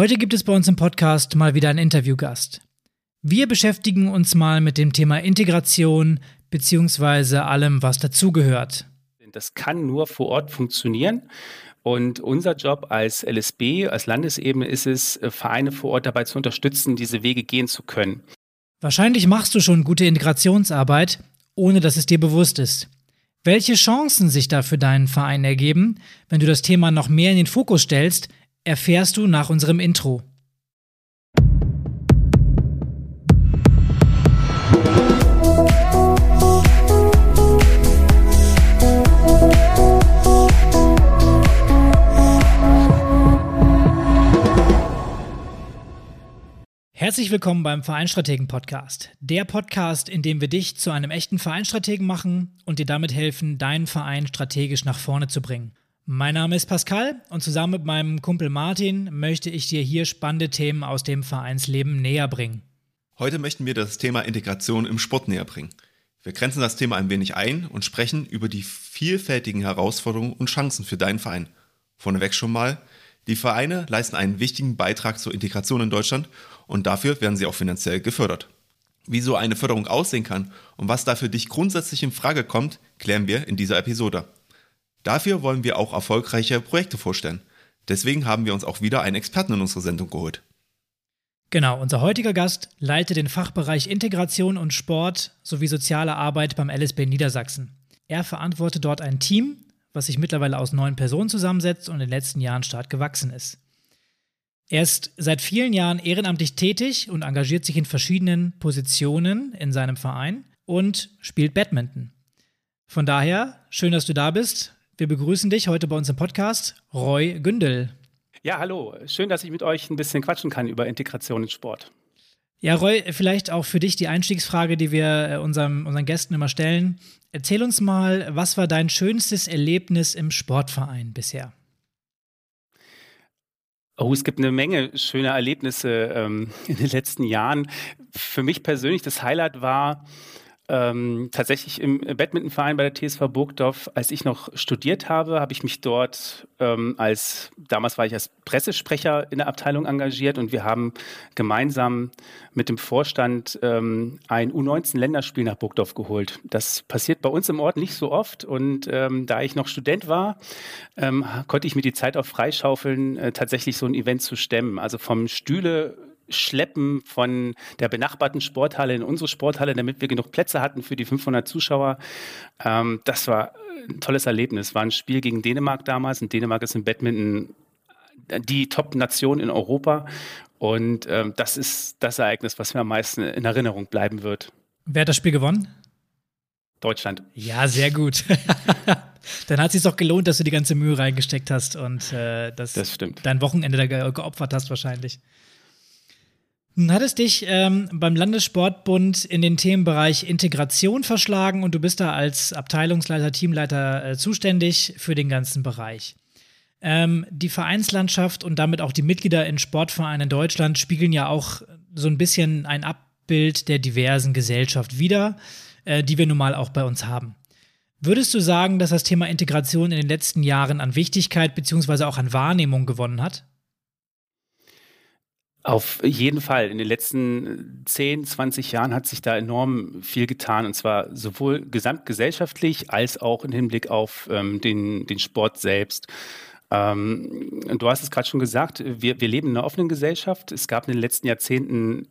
Heute gibt es bei uns im Podcast mal wieder einen Interviewgast. Wir beschäftigen uns mal mit dem Thema Integration beziehungsweise allem, was dazugehört. Das kann nur vor Ort funktionieren. Und unser Job als LSB, als Landesebene ist es, äh, Vereine vor Ort dabei zu unterstützen, diese Wege gehen zu können. Wahrscheinlich machst du schon gute Integrationsarbeit, ohne dass es dir bewusst ist. Welche Chancen sich da für deinen Verein ergeben, wenn du das Thema noch mehr in den Fokus stellst, erfährst du nach unserem Intro. Herzlich willkommen beim Vereinstrategen Podcast. Der Podcast, in dem wir dich zu einem echten Vereinstrategen machen und dir damit helfen, deinen Verein strategisch nach vorne zu bringen. Mein Name ist Pascal und zusammen mit meinem Kumpel Martin möchte ich dir hier spannende Themen aus dem Vereinsleben näher bringen. Heute möchten wir das Thema Integration im Sport näher bringen. Wir grenzen das Thema ein wenig ein und sprechen über die vielfältigen Herausforderungen und Chancen für deinen Verein. Vorneweg schon mal, die Vereine leisten einen wichtigen Beitrag zur Integration in Deutschland und dafür werden sie auch finanziell gefördert. Wie so eine Förderung aussehen kann und was da für dich grundsätzlich in Frage kommt, klären wir in dieser Episode. Dafür wollen wir auch erfolgreiche Projekte vorstellen. Deswegen haben wir uns auch wieder einen Experten in unsere Sendung geholt. Genau, unser heutiger Gast leitet den Fachbereich Integration und Sport sowie soziale Arbeit beim LSB Niedersachsen. Er verantwortet dort ein Team, was sich mittlerweile aus neun Personen zusammensetzt und in den letzten Jahren stark gewachsen ist. Er ist seit vielen Jahren ehrenamtlich tätig und engagiert sich in verschiedenen Positionen in seinem Verein und spielt Badminton. Von daher, schön, dass du da bist. Wir begrüßen dich heute bei uns im Podcast, Roy Gündel. Ja, hallo. Schön, dass ich mit euch ein bisschen quatschen kann über Integration in Sport. Ja, Roy, vielleicht auch für dich die Einstiegsfrage, die wir äh, unserem, unseren Gästen immer stellen. Erzähl uns mal, was war dein schönstes Erlebnis im Sportverein bisher? Oh, es gibt eine Menge schöner Erlebnisse ähm, in den letzten Jahren. Für mich persönlich das Highlight war, ähm, tatsächlich im Badmintonverein bei der TSV Burgdorf, als ich noch studiert habe, habe ich mich dort ähm, als, damals war ich als Pressesprecher in der Abteilung engagiert und wir haben gemeinsam mit dem Vorstand ähm, ein U19-Länderspiel nach Burgdorf geholt. Das passiert bei uns im Ort nicht so oft und ähm, da ich noch Student war, ähm, konnte ich mir die Zeit auch freischaufeln, äh, tatsächlich so ein Event zu stemmen. Also vom Stühle Schleppen von der benachbarten Sporthalle in unsere Sporthalle, damit wir genug Plätze hatten für die 500 Zuschauer. Ähm, das war ein tolles Erlebnis. War ein Spiel gegen Dänemark damals und Dänemark ist im Badminton die Top-Nation in Europa. Und ähm, das ist das Ereignis, was mir am meisten in Erinnerung bleiben wird. Wer hat das Spiel gewonnen? Deutschland. Ja, sehr gut. Dann hat es sich doch gelohnt, dass du die ganze Mühe reingesteckt hast und äh, das, das dein Wochenende da ge geopfert hast wahrscheinlich. Nun hattest dich ähm, beim Landessportbund in den Themenbereich Integration verschlagen und du bist da als Abteilungsleiter, Teamleiter äh, zuständig für den ganzen Bereich. Ähm, die Vereinslandschaft und damit auch die Mitglieder in Sportvereinen in Deutschland spiegeln ja auch so ein bisschen ein Abbild der diversen Gesellschaft wider, äh, die wir nun mal auch bei uns haben. Würdest du sagen, dass das Thema Integration in den letzten Jahren an Wichtigkeit bzw. auch an Wahrnehmung gewonnen hat? Auf jeden Fall. In den letzten 10, 20 Jahren hat sich da enorm viel getan und zwar sowohl gesamtgesellschaftlich als auch im Hinblick auf ähm, den, den Sport selbst. Ähm, du hast es gerade schon gesagt, wir, wir leben in einer offenen Gesellschaft. Es gab in den letzten Jahrzehnten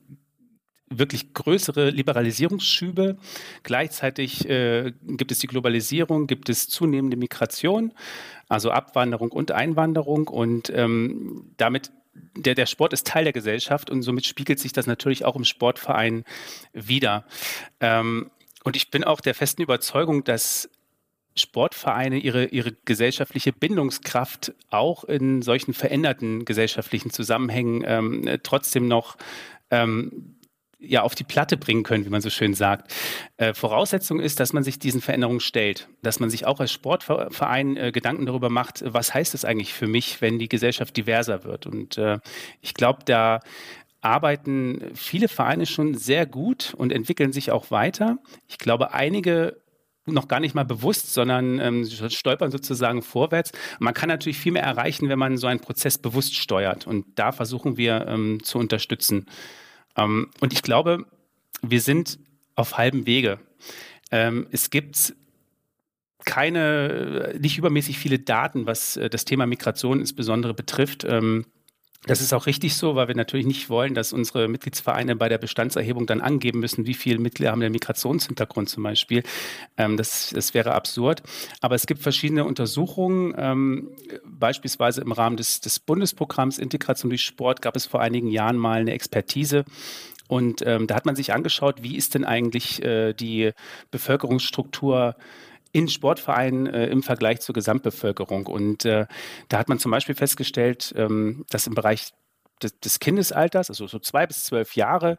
wirklich größere Liberalisierungsschübe. Gleichzeitig äh, gibt es die Globalisierung, gibt es zunehmende Migration, also Abwanderung und Einwanderung und ähm, damit der, der Sport ist Teil der Gesellschaft und somit spiegelt sich das natürlich auch im Sportverein wieder. Ähm, und ich bin auch der festen Überzeugung, dass Sportvereine ihre, ihre gesellschaftliche Bindungskraft auch in solchen veränderten gesellschaftlichen Zusammenhängen ähm, trotzdem noch ähm, ja auf die Platte bringen können, wie man so schön sagt. Äh, Voraussetzung ist, dass man sich diesen Veränderungen stellt, dass man sich auch als Sportverein äh, Gedanken darüber macht, was heißt es eigentlich für mich, wenn die Gesellschaft diverser wird. Und äh, ich glaube, da arbeiten viele Vereine schon sehr gut und entwickeln sich auch weiter. Ich glaube, einige noch gar nicht mal bewusst, sondern ähm, stolpern sozusagen vorwärts. Man kann natürlich viel mehr erreichen, wenn man so einen Prozess bewusst steuert. Und da versuchen wir ähm, zu unterstützen. Ähm, und ich glaube, wir sind auf halbem Wege. Ähm, es gibt keine, nicht übermäßig viele Daten, was äh, das Thema Migration insbesondere betrifft. Ähm, das ist auch richtig so, weil wir natürlich nicht wollen, dass unsere Mitgliedsvereine bei der Bestandserhebung dann angeben müssen, wie viele Mitglieder haben den Migrationshintergrund zum Beispiel. Ähm, das, das wäre absurd. Aber es gibt verschiedene Untersuchungen. Ähm, beispielsweise im Rahmen des, des Bundesprogramms Integration durch Sport gab es vor einigen Jahren mal eine Expertise und ähm, da hat man sich angeschaut, wie ist denn eigentlich äh, die Bevölkerungsstruktur in Sportvereinen äh, im Vergleich zur Gesamtbevölkerung. Und äh, da hat man zum Beispiel festgestellt, ähm, dass im Bereich des, des, Kindesalters, also so zwei bis zwölf Jahre,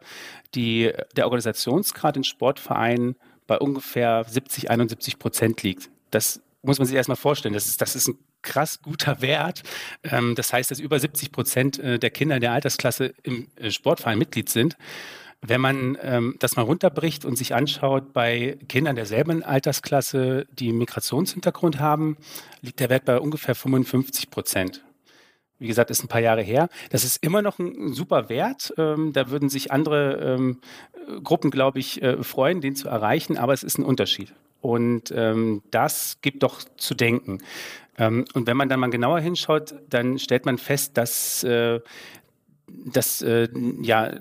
die, der Organisationsgrad in Sportvereinen bei ungefähr 70, 71 Prozent liegt. Das muss man sich erstmal vorstellen. Das ist, das ist ein krass guter Wert. Ähm, das heißt, dass über 70 Prozent äh, der Kinder in der Altersklasse im äh, Sportverein Mitglied sind. Wenn man ähm, das mal runterbricht und sich anschaut, bei Kindern derselben Altersklasse, die Migrationshintergrund haben, liegt der Wert bei ungefähr 55 Prozent. Wie gesagt, ist ein paar Jahre her. Das ist immer noch ein super Wert. Ähm, da würden sich andere ähm, Gruppen, glaube ich, äh, freuen, den zu erreichen, aber es ist ein Unterschied. Und ähm, das gibt doch zu denken. Ähm, und wenn man dann mal genauer hinschaut, dann stellt man fest, dass, äh, dass äh, ja,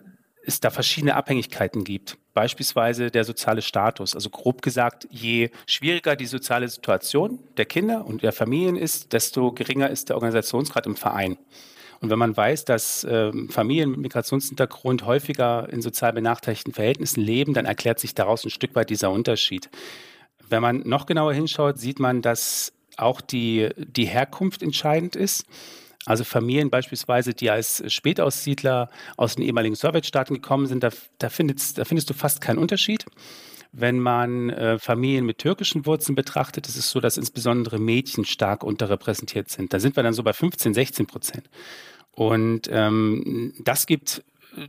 es da verschiedene Abhängigkeiten gibt. Beispielsweise der soziale Status. Also grob gesagt, je schwieriger die soziale Situation der Kinder und der Familien ist, desto geringer ist der Organisationsgrad im Verein. Und wenn man weiß, dass äh, Familien mit Migrationshintergrund häufiger in sozial benachteiligten Verhältnissen leben, dann erklärt sich daraus ein Stück weit dieser Unterschied. Wenn man noch genauer hinschaut, sieht man, dass auch die, die Herkunft entscheidend ist. Also Familien beispielsweise, die als Spätaussiedler aus den ehemaligen Sowjetstaaten gekommen sind, da, da, findest, da findest du fast keinen Unterschied. Wenn man äh, Familien mit türkischen Wurzeln betrachtet, ist es so, dass insbesondere Mädchen stark unterrepräsentiert sind. Da sind wir dann so bei 15, 16 Prozent. Und ähm, das gibt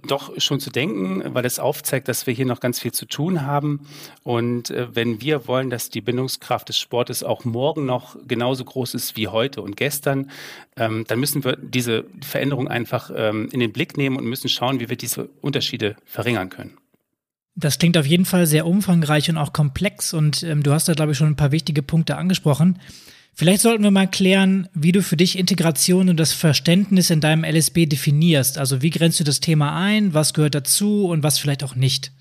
doch schon zu denken, weil es aufzeigt, dass wir hier noch ganz viel zu tun haben. Und äh, wenn wir wollen, dass die Bindungskraft des Sportes auch morgen noch genauso groß ist wie heute und gestern, ähm, dann müssen wir diese Veränderung einfach ähm, in den Blick nehmen und müssen schauen, wie wir diese Unterschiede verringern können. Das klingt auf jeden Fall sehr umfangreich und auch komplex und ähm, du hast da, glaube ich, schon ein paar wichtige Punkte angesprochen. Vielleicht sollten wir mal klären, wie du für dich Integration und das Verständnis in deinem LSB definierst. Also wie grenzt du das Thema ein, was gehört dazu und was vielleicht auch nicht?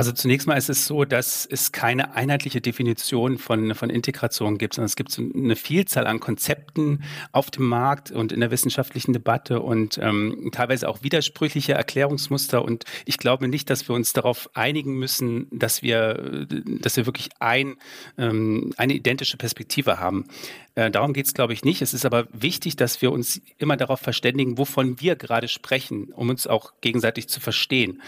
Also zunächst mal ist es so, dass es keine einheitliche Definition von, von Integration gibt, sondern es gibt eine Vielzahl an Konzepten auf dem Markt und in der wissenschaftlichen Debatte und ähm, teilweise auch widersprüchliche Erklärungsmuster. Und ich glaube nicht, dass wir uns darauf einigen müssen, dass wir, dass wir wirklich ein, ähm, eine identische Perspektive haben. Äh, darum geht es, glaube ich, nicht. Es ist aber wichtig, dass wir uns immer darauf verständigen, wovon wir gerade sprechen, um uns auch gegenseitig zu verstehen.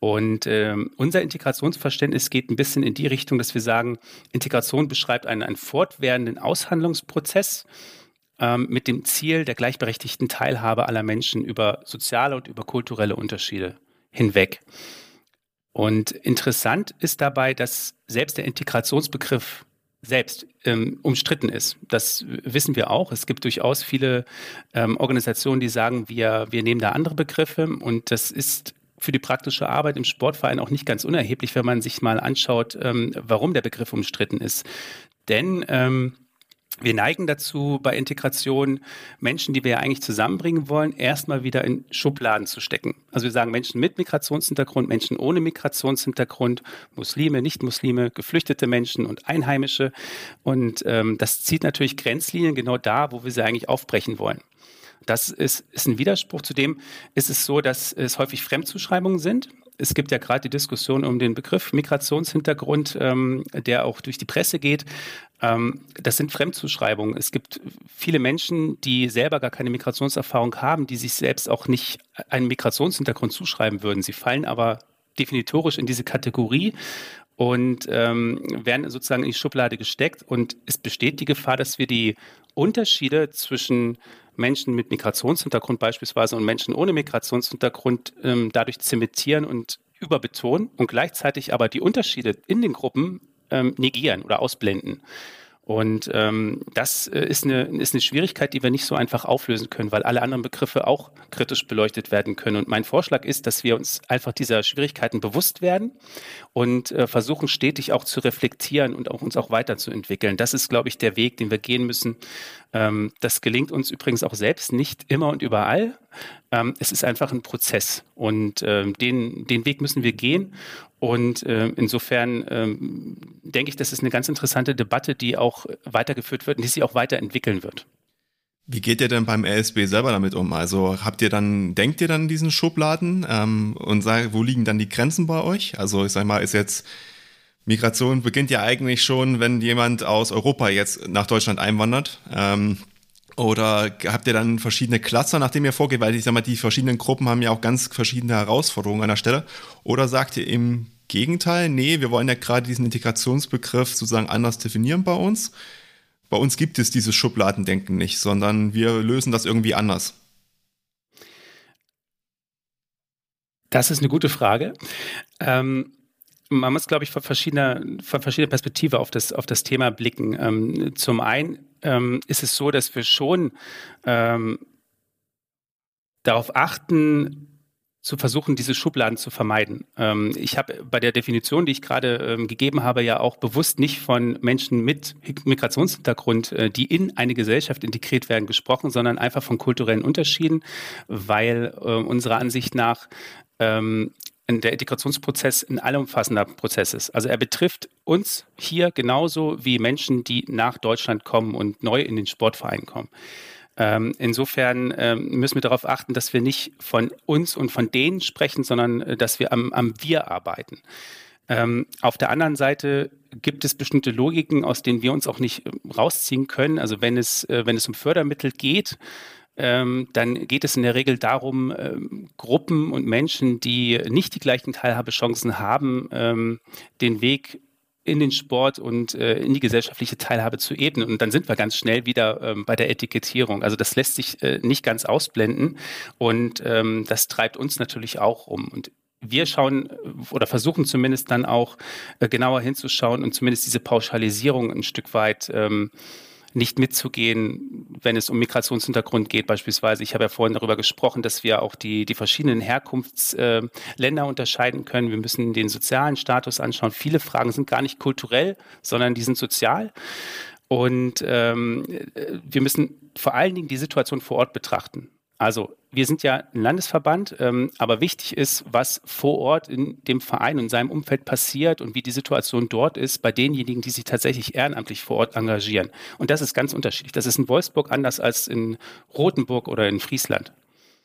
Und äh, unser Integrationsverständnis geht ein bisschen in die Richtung, dass wir sagen, Integration beschreibt einen, einen fortwährenden Aushandlungsprozess ähm, mit dem Ziel der gleichberechtigten Teilhabe aller Menschen über soziale und über kulturelle Unterschiede hinweg. Und interessant ist dabei, dass selbst der Integrationsbegriff selbst ähm, umstritten ist. Das wissen wir auch. Es gibt durchaus viele ähm, Organisationen, die sagen, wir, wir nehmen da andere Begriffe und das ist für die praktische Arbeit im Sportverein auch nicht ganz unerheblich, wenn man sich mal anschaut, ähm, warum der Begriff umstritten ist. Denn ähm, wir neigen dazu, bei Integration Menschen, die wir ja eigentlich zusammenbringen wollen, erstmal wieder in Schubladen zu stecken. Also wir sagen Menschen mit Migrationshintergrund, Menschen ohne Migrationshintergrund, Muslime, Nicht-Muslime, geflüchtete Menschen und Einheimische. Und ähm, das zieht natürlich Grenzlinien genau da, wo wir sie eigentlich aufbrechen wollen. Das ist, ist ein Widerspruch. Zudem ist es so, dass es häufig Fremdzuschreibungen sind. Es gibt ja gerade die Diskussion um den Begriff Migrationshintergrund, ähm, der auch durch die Presse geht. Ähm, das sind Fremdzuschreibungen. Es gibt viele Menschen, die selber gar keine Migrationserfahrung haben, die sich selbst auch nicht einen Migrationshintergrund zuschreiben würden. Sie fallen aber definitorisch in diese Kategorie und ähm, werden sozusagen in die Schublade gesteckt. Und es besteht die Gefahr, dass wir die Unterschiede zwischen Menschen mit Migrationshintergrund beispielsweise und Menschen ohne Migrationshintergrund ähm, dadurch zementieren und überbetonen und gleichzeitig aber die Unterschiede in den Gruppen ähm, negieren oder ausblenden. Und ähm, das äh, ist, eine, ist eine Schwierigkeit, die wir nicht so einfach auflösen können, weil alle anderen Begriffe auch kritisch beleuchtet werden können. Und mein Vorschlag ist, dass wir uns einfach dieser Schwierigkeiten bewusst werden und äh, versuchen stetig auch zu reflektieren und auch uns auch weiterzuentwickeln. Das ist, glaube ich, der Weg, den wir gehen müssen. Ähm, das gelingt uns übrigens auch selbst nicht immer und überall. Ähm, es ist einfach ein Prozess und ähm, den, den Weg müssen wir gehen. Und äh, insofern ähm, denke ich, das ist eine ganz interessante Debatte, die auch weitergeführt wird und die sich auch weiterentwickeln wird. Wie geht ihr denn beim LSB selber damit um? Also habt ihr dann, denkt ihr dann diesen Schubladen ähm, und sagt, wo liegen dann die Grenzen bei euch? Also ich sag mal, ist jetzt Migration beginnt ja eigentlich schon, wenn jemand aus Europa jetzt nach Deutschland einwandert. Ähm, oder habt ihr dann verschiedene Cluster, nachdem ihr vorgeht? Weil ich sag mal, die verschiedenen Gruppen haben ja auch ganz verschiedene Herausforderungen an der Stelle. Oder sagt ihr im Gegenteil, nee, wir wollen ja gerade diesen Integrationsbegriff sozusagen anders definieren bei uns. Bei uns gibt es dieses Schubladendenken nicht, sondern wir lösen das irgendwie anders. Das ist eine gute Frage. Ähm, man muss, glaube ich, von verschiedener, von verschiedener Perspektive auf das, auf das Thema blicken. Ähm, zum einen ähm, ist es so, dass wir schon ähm, darauf achten, zu versuchen, diese Schubladen zu vermeiden. Ähm, ich habe bei der Definition, die ich gerade ähm, gegeben habe, ja auch bewusst nicht von Menschen mit Migrationshintergrund, äh, die in eine Gesellschaft integriert werden, gesprochen, sondern einfach von kulturellen Unterschieden, weil äh, unserer Ansicht nach ähm, der Integrationsprozess ein allumfassender Prozess ist. Also er betrifft uns hier genauso wie Menschen, die nach Deutschland kommen und neu in den Sportverein kommen. Ähm, insofern ähm, müssen wir darauf achten, dass wir nicht von uns und von denen sprechen, sondern äh, dass wir am, am Wir arbeiten. Ähm, auf der anderen Seite gibt es bestimmte Logiken, aus denen wir uns auch nicht äh, rausziehen können. Also wenn es, äh, wenn es um Fördermittel geht, ähm, dann geht es in der Regel darum, ähm, Gruppen und Menschen, die nicht die gleichen Teilhabechancen haben, ähm, den Weg in den Sport und äh, in die gesellschaftliche Teilhabe zu ebnen. Und dann sind wir ganz schnell wieder ähm, bei der Etikettierung. Also das lässt sich äh, nicht ganz ausblenden und ähm, das treibt uns natürlich auch um. Und wir schauen äh, oder versuchen zumindest dann auch äh, genauer hinzuschauen und zumindest diese Pauschalisierung ein Stück weit ähm, nicht mitzugehen, wenn es um Migrationshintergrund geht beispielsweise. Ich habe ja vorhin darüber gesprochen, dass wir auch die, die verschiedenen Herkunftsländer äh, unterscheiden können. Wir müssen den sozialen Status anschauen. Viele Fragen sind gar nicht kulturell, sondern die sind sozial. Und ähm, äh, wir müssen vor allen Dingen die Situation vor Ort betrachten. Also wir sind ja ein Landesverband, ähm, aber wichtig ist, was vor Ort in dem Verein und seinem Umfeld passiert und wie die Situation dort ist bei denjenigen, die sich tatsächlich ehrenamtlich vor Ort engagieren. Und das ist ganz unterschiedlich. Das ist in Wolfsburg anders als in Rothenburg oder in Friesland.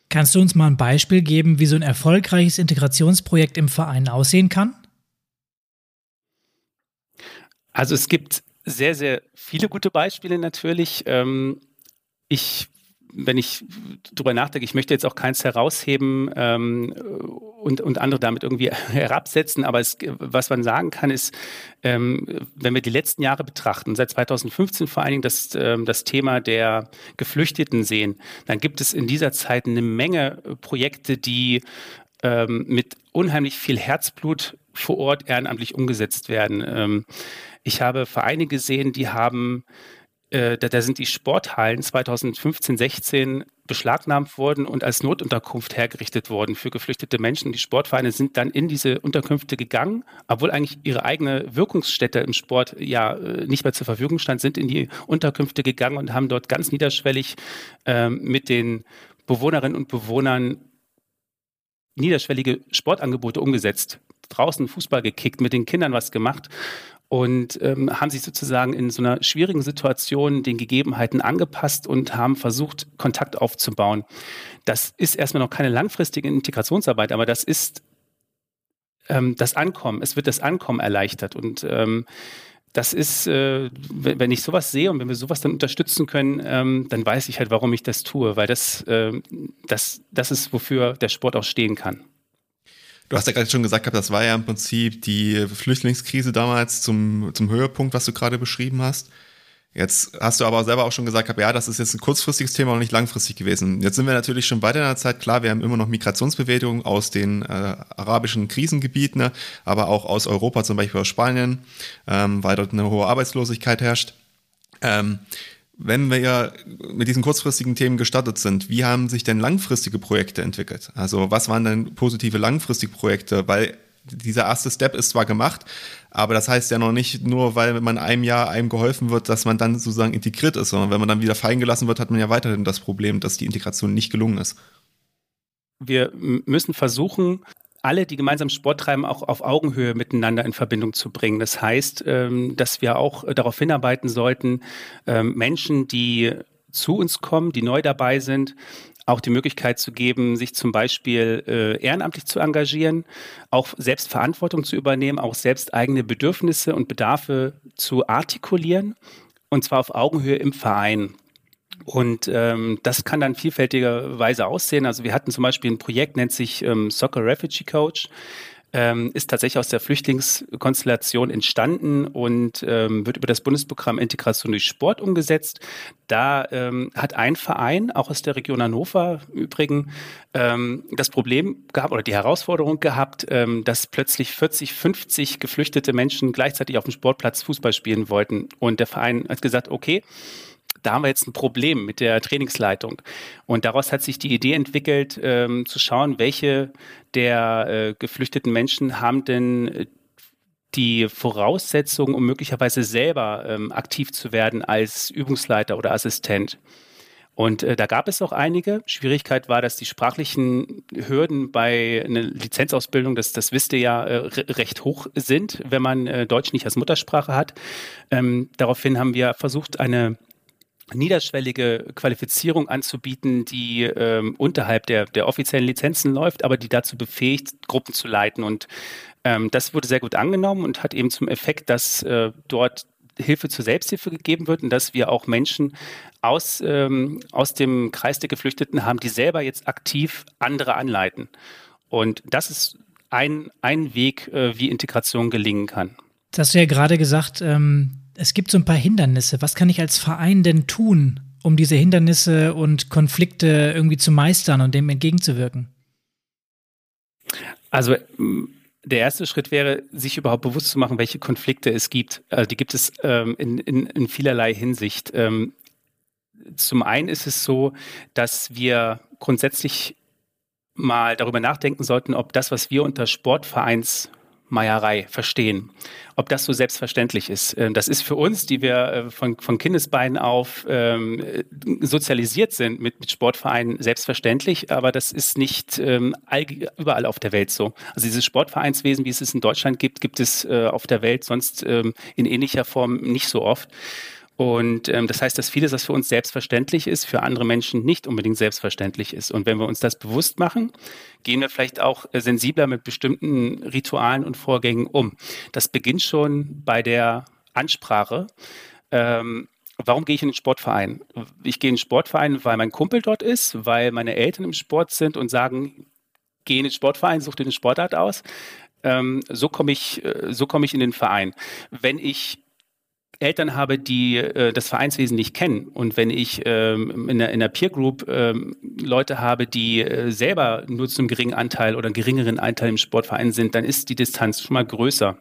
Kannst du uns mal ein Beispiel geben, wie so ein erfolgreiches Integrationsprojekt im Verein aussehen kann? Also es gibt sehr, sehr viele gute Beispiele natürlich. Ähm, ich wenn ich drüber nachdenke, ich möchte jetzt auch keins herausheben ähm, und, und andere damit irgendwie herabsetzen, aber es, was man sagen kann, ist, ähm, wenn wir die letzten Jahre betrachten, seit 2015 vor allen Dingen das, ähm, das Thema der Geflüchteten sehen, dann gibt es in dieser Zeit eine Menge Projekte, die ähm, mit unheimlich viel Herzblut vor Ort ehrenamtlich umgesetzt werden. Ähm, ich habe Vereine gesehen, die haben äh, da, da, sind die Sporthallen 2015, 16 beschlagnahmt worden und als Notunterkunft hergerichtet worden für geflüchtete Menschen. Die Sportvereine sind dann in diese Unterkünfte gegangen, obwohl eigentlich ihre eigene Wirkungsstätte im Sport ja äh, nicht mehr zur Verfügung stand, sind in die Unterkünfte gegangen und haben dort ganz niederschwellig äh, mit den Bewohnerinnen und Bewohnern niederschwellige Sportangebote umgesetzt. Draußen Fußball gekickt, mit den Kindern was gemacht und ähm, haben sich sozusagen in so einer schwierigen Situation den Gegebenheiten angepasst und haben versucht, Kontakt aufzubauen. Das ist erstmal noch keine langfristige Integrationsarbeit, aber das ist ähm, das Ankommen. Es wird das Ankommen erleichtert und ähm, das ist, äh, wenn ich sowas sehe und wenn wir sowas dann unterstützen können, ähm, dann weiß ich halt, warum ich das tue, weil das, äh, das, das ist, wofür der Sport auch stehen kann. Du hast ja gerade schon gesagt, das war ja im Prinzip die Flüchtlingskrise damals zum, zum Höhepunkt, was du gerade beschrieben hast. Jetzt hast du aber selber auch schon gesagt, ja, das ist jetzt ein kurzfristiges Thema und nicht langfristig gewesen. Jetzt sind wir natürlich schon weiter in der Zeit. Klar, wir haben immer noch Migrationsbewegungen aus den äh, arabischen Krisengebieten, ne, aber auch aus Europa, zum Beispiel aus Spanien, ähm, weil dort eine hohe Arbeitslosigkeit herrscht. Ähm, wenn wir ja mit diesen kurzfristigen Themen gestartet sind, wie haben sich denn langfristige Projekte entwickelt? Also was waren denn positive langfristige Projekte? Weil dieser erste Step ist zwar gemacht, aber das heißt ja noch nicht nur, weil man einem Jahr einem geholfen wird, dass man dann sozusagen integriert ist, sondern wenn man dann wieder fallen gelassen wird, hat man ja weiterhin das Problem, dass die Integration nicht gelungen ist. Wir müssen versuchen, alle, die gemeinsam Sport treiben, auch auf Augenhöhe miteinander in Verbindung zu bringen. Das heißt, ähm, dass wir auch darauf hinarbeiten sollten, ähm, Menschen, die zu uns kommen, die neu dabei sind, auch die Möglichkeit zu geben, sich zum Beispiel äh, ehrenamtlich zu engagieren, auch selbst Verantwortung zu übernehmen, auch selbst eigene Bedürfnisse und Bedarfe zu artikulieren und zwar auf Augenhöhe im Verein. Und ähm, das kann dann vielfältigerweise aussehen. Also wir hatten zum Beispiel ein Projekt, nennt sich ähm, Soccer Refugee Coach ähm, ist tatsächlich aus der Flüchtlingskonstellation entstanden und ähm, wird über das Bundesprogramm Integration durch Sport umgesetzt. Da ähm, hat ein Verein, auch aus der Region Hannover übrigens, ähm, das Problem gehabt oder die Herausforderung gehabt, ähm, dass plötzlich 40, 50 geflüchtete Menschen gleichzeitig auf dem Sportplatz Fußball spielen wollten. Und der Verein hat gesagt, okay, da haben wir jetzt ein Problem mit der Trainingsleitung. Und daraus hat sich die Idee entwickelt, ähm, zu schauen, welche der äh, geflüchteten Menschen haben denn äh, die Voraussetzungen, um möglicherweise selber ähm, aktiv zu werden als Übungsleiter oder Assistent. Und äh, da gab es auch einige. Schwierigkeit war, dass die sprachlichen Hürden bei einer Lizenzausbildung, das, das wisst ihr ja, äh, recht hoch sind, wenn man äh, Deutsch nicht als Muttersprache hat. Ähm, daraufhin haben wir versucht, eine niederschwellige Qualifizierung anzubieten, die ähm, unterhalb der, der offiziellen Lizenzen läuft, aber die dazu befähigt, Gruppen zu leiten. Und ähm, das wurde sehr gut angenommen und hat eben zum Effekt, dass äh, dort Hilfe zur Selbsthilfe gegeben wird und dass wir auch Menschen aus, ähm, aus dem Kreis der Geflüchteten haben, die selber jetzt aktiv andere anleiten. Und das ist ein, ein Weg, äh, wie Integration gelingen kann. Das hast du ja gerade gesagt, ähm, es gibt so ein paar Hindernisse. Was kann ich als Verein denn tun, um diese Hindernisse und Konflikte irgendwie zu meistern und dem entgegenzuwirken? Also der erste Schritt wäre, sich überhaupt bewusst zu machen, welche Konflikte es gibt. Also die gibt es ähm, in, in, in, vielerlei Hinsicht. Ähm, zum einen ist es so, dass wir grundsätzlich mal darüber nachdenken sollten, ob das, was wir unter Sportvereins Meierei verstehen. Ob das so selbstverständlich ist. Ähm, das ist für uns, die wir äh, von, von Kindesbeinen auf ähm, sozialisiert sind mit, mit Sportvereinen, selbstverständlich, aber das ist nicht ähm, all, überall auf der Welt so. Also dieses Sportvereinswesen, wie es es in Deutschland gibt, gibt es äh, auf der Welt sonst ähm, in ähnlicher Form nicht so oft. Und ähm, das heißt, dass vieles, was für uns selbstverständlich ist, für andere Menschen nicht unbedingt selbstverständlich ist. Und wenn wir uns das bewusst machen, gehen wir vielleicht auch äh, sensibler mit bestimmten Ritualen und Vorgängen um. Das beginnt schon bei der Ansprache. Ähm, warum gehe ich in den Sportverein? Ich gehe in den Sportverein, weil mein Kumpel dort ist, weil meine Eltern im Sport sind und sagen, geh in den Sportverein, such dir eine Sportart aus. Ähm, so komme ich, äh, so komme ich in den Verein. Wenn ich Eltern habe, die äh, das Vereinswesen nicht kennen und wenn ich ähm, in, der, in der Peer Group ähm, Leute habe, die äh, selber nur zu einem geringen Anteil oder geringeren Anteil im Sportverein sind, dann ist die Distanz schon mal größer.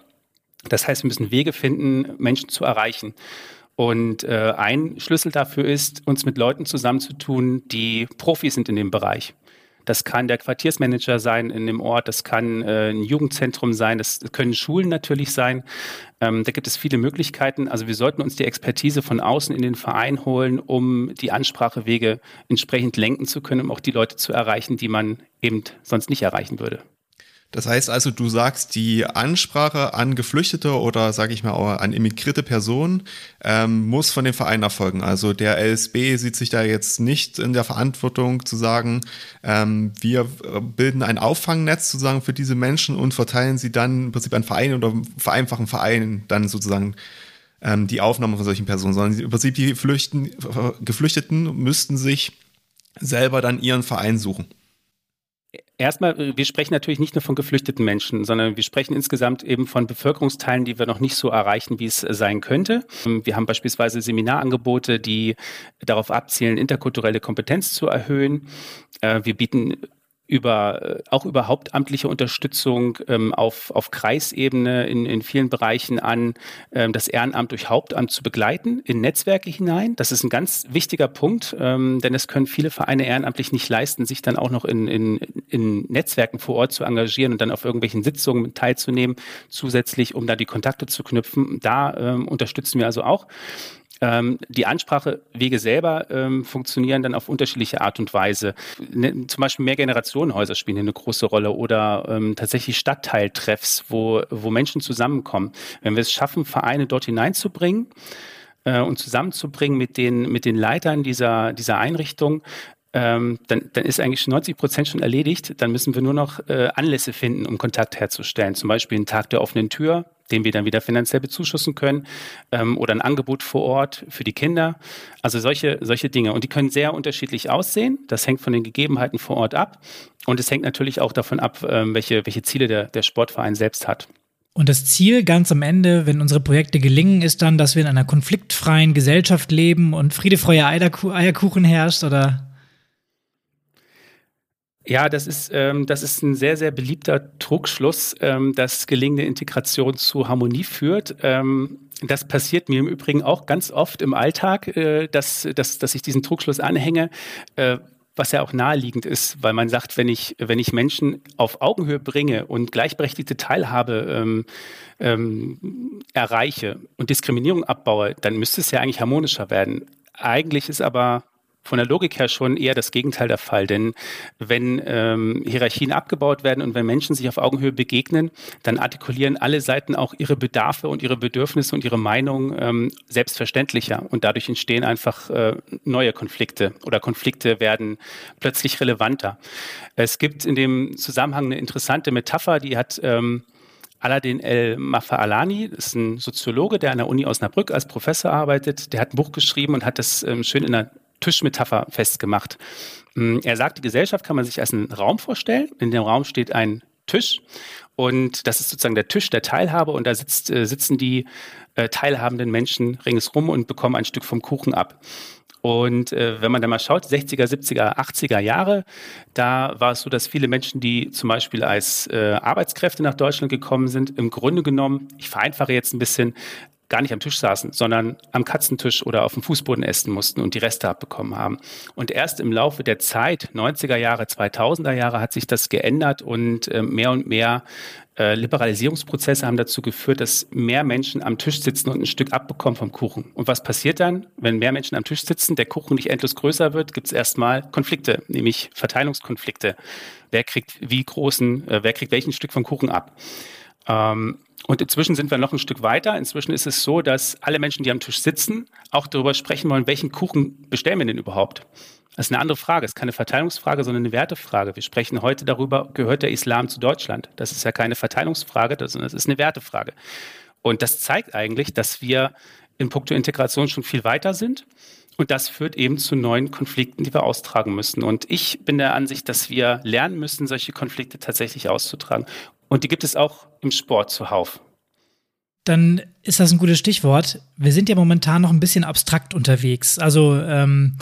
Das heißt, wir müssen Wege finden, Menschen zu erreichen. Und äh, ein Schlüssel dafür ist, uns mit Leuten zusammenzutun, die Profis sind in dem Bereich. Das kann der Quartiersmanager sein in dem Ort, das kann äh, ein Jugendzentrum sein, das können Schulen natürlich sein. Ähm, da gibt es viele Möglichkeiten. Also wir sollten uns die Expertise von außen in den Verein holen, um die Ansprachewege entsprechend lenken zu können, um auch die Leute zu erreichen, die man eben sonst nicht erreichen würde. Das heißt also, du sagst, die Ansprache an Geflüchtete oder sage ich mal auch an immigrierte Personen ähm, muss von dem Verein erfolgen. Also der LSB sieht sich da jetzt nicht in der Verantwortung zu sagen, ähm, wir bilden ein Auffangnetz sozusagen für diese Menschen und verteilen sie dann im Prinzip an Vereine oder vereinfachen Vereinen dann sozusagen ähm, die Aufnahme von solchen Personen, sondern im Prinzip die Flüchten, Geflüchteten müssten sich selber dann ihren Verein suchen Erstmal, äh, wir sprechen natürlich nicht nur von geflüchteten Menschen, sondern wir sprechen insgesamt eben von Bevölkerungsteilen, die wir noch nicht so erreichen, wie es äh, sein könnte. Ähm, wir haben beispielsweise Seminarangebote, die darauf abzielen, interkulturelle Kompetenz zu erhöhen. Äh, wir bieten über äh, auch über hauptamtliche Unterstützung ähm, auf, auf Kreisebene in, in vielen Bereichen an, ähm, das Ehrenamt durch Hauptamt zu begleiten, in Netzwerke hinein. Das ist ein ganz wichtiger Punkt, ähm, denn es können viele Vereine ehrenamtlich nicht leisten, sich dann auch noch in, in, in Netzwerken vor Ort zu engagieren und dann auf irgendwelchen Sitzungen teilzunehmen, zusätzlich, um da die Kontakte zu knüpfen. Da ähm, unterstützen wir also auch. Ähm, die Ansprachewege selber ähm, funktionieren dann auf unterschiedliche Art und Weise. Ne, zum Beispiel Mehrgenerationenhäuser spielen hier eine große Rolle oder ähm, tatsächlich Stadtteiltreffs, wo, wo Menschen zusammenkommen. Wenn wir es schaffen, Vereine dort hineinzubringen, äh, und zusammenzubringen mit den, mit den Leitern dieser, dieser Einrichtung, ähm, dann, dann ist eigentlich 90 Prozent schon erledigt. Dann müssen wir nur noch äh, Anlässe finden, um Kontakt herzustellen. Zum Beispiel einen Tag der offenen Tür, den wir dann wieder finanziell bezuschussen können, ähm, oder ein Angebot vor Ort für die Kinder. Also solche, solche Dinge. Und die können sehr unterschiedlich aussehen. Das hängt von den Gegebenheiten vor Ort ab. Und es hängt natürlich auch davon ab, ähm, welche, welche Ziele der, der Sportverein selbst hat. Und das Ziel ganz am Ende, wenn unsere Projekte gelingen, ist dann, dass wir in einer konfliktfreien Gesellschaft leben und Friede, Freude, Eierkuchen herrscht, oder? Ja, das ist, ähm, das ist ein sehr, sehr beliebter Trugschluss, ähm, dass gelingende Integration zu Harmonie führt. Ähm, das passiert mir im Übrigen auch ganz oft im Alltag, äh, dass, dass, dass ich diesen Trugschluss anhänge. Äh, was ja auch naheliegend ist, weil man sagt, wenn ich, wenn ich Menschen auf Augenhöhe bringe und gleichberechtigte Teilhabe ähm, ähm, erreiche und Diskriminierung abbaue, dann müsste es ja eigentlich harmonischer werden. Eigentlich ist aber von der Logik her schon eher das Gegenteil der Fall. Denn wenn ähm, Hierarchien abgebaut werden und wenn Menschen sich auf Augenhöhe begegnen, dann artikulieren alle Seiten auch ihre Bedarfe und ihre Bedürfnisse und ihre Meinung ähm, selbstverständlicher. Und dadurch entstehen einfach äh, neue Konflikte oder Konflikte werden plötzlich relevanter. Es gibt in dem Zusammenhang eine interessante Metapher, die hat ähm, Aladin El Mafaalani, ist ein Soziologe, der an der Uni Osnabrück als Professor arbeitet. Der hat ein Buch geschrieben und hat das ähm, schön in einer Tischmetapher festgemacht. Mm, er sagt, die Gesellschaft kann man sich als einen Raum vorstellen. In dem Raum steht ein Tisch und das ist sozusagen der Tisch der Teilhabe und da sitzt, äh, sitzen die äh, teilhabenden Menschen ringsrum und bekommen ein Stück vom Kuchen ab. Und äh, wenn man da mal schaut, 60er, 70er, 80er Jahre, da war es so, dass viele Menschen, die zum Beispiel als äh, Arbeitskräfte nach Deutschland gekommen sind, im Grunde genommen, ich vereinfache jetzt ein bisschen, gar nicht am Tisch saßen, sondern am Katzentisch oder auf dem Fußboden essen mussten und die Reste abbekommen haben. Und erst im Laufe der Zeit, 90er Jahre, 2000er Jahre, hat sich das geändert und äh, mehr und mehr äh, Liberalisierungsprozesse haben dazu geführt, dass mehr Menschen am Tisch sitzen und ein Stück abbekommen vom Kuchen. Und was passiert dann, wenn mehr Menschen am Tisch sitzen, der Kuchen nicht endlos größer wird, gibt es erstmal Konflikte, nämlich Verteilungskonflikte. Wer kriegt wie großen, äh, wer kriegt welchen Stück vom Kuchen ab? Ähm, und inzwischen sind wir noch ein Stück weiter. Inzwischen ist es so, dass alle Menschen, die am Tisch sitzen, auch darüber sprechen wollen, welchen Kuchen bestellen wir denn überhaupt? Das ist eine andere Frage. Es ist keine Verteilungsfrage, sondern eine Wertefrage. Wir sprechen heute darüber, gehört der Islam zu Deutschland? Das ist ja keine Verteilungsfrage, sondern es ist eine Wertefrage. Und das zeigt eigentlich, dass wir in puncto Integration schon viel weiter sind. Und das führt eben zu neuen Konflikten, die wir austragen müssen. Und ich bin der Ansicht, dass wir lernen müssen, solche Konflikte tatsächlich auszutragen. Und die gibt es auch im Sport zuhauf. Dann ist das ein gutes Stichwort. Wir sind ja momentan noch ein bisschen abstrakt unterwegs. Also ähm,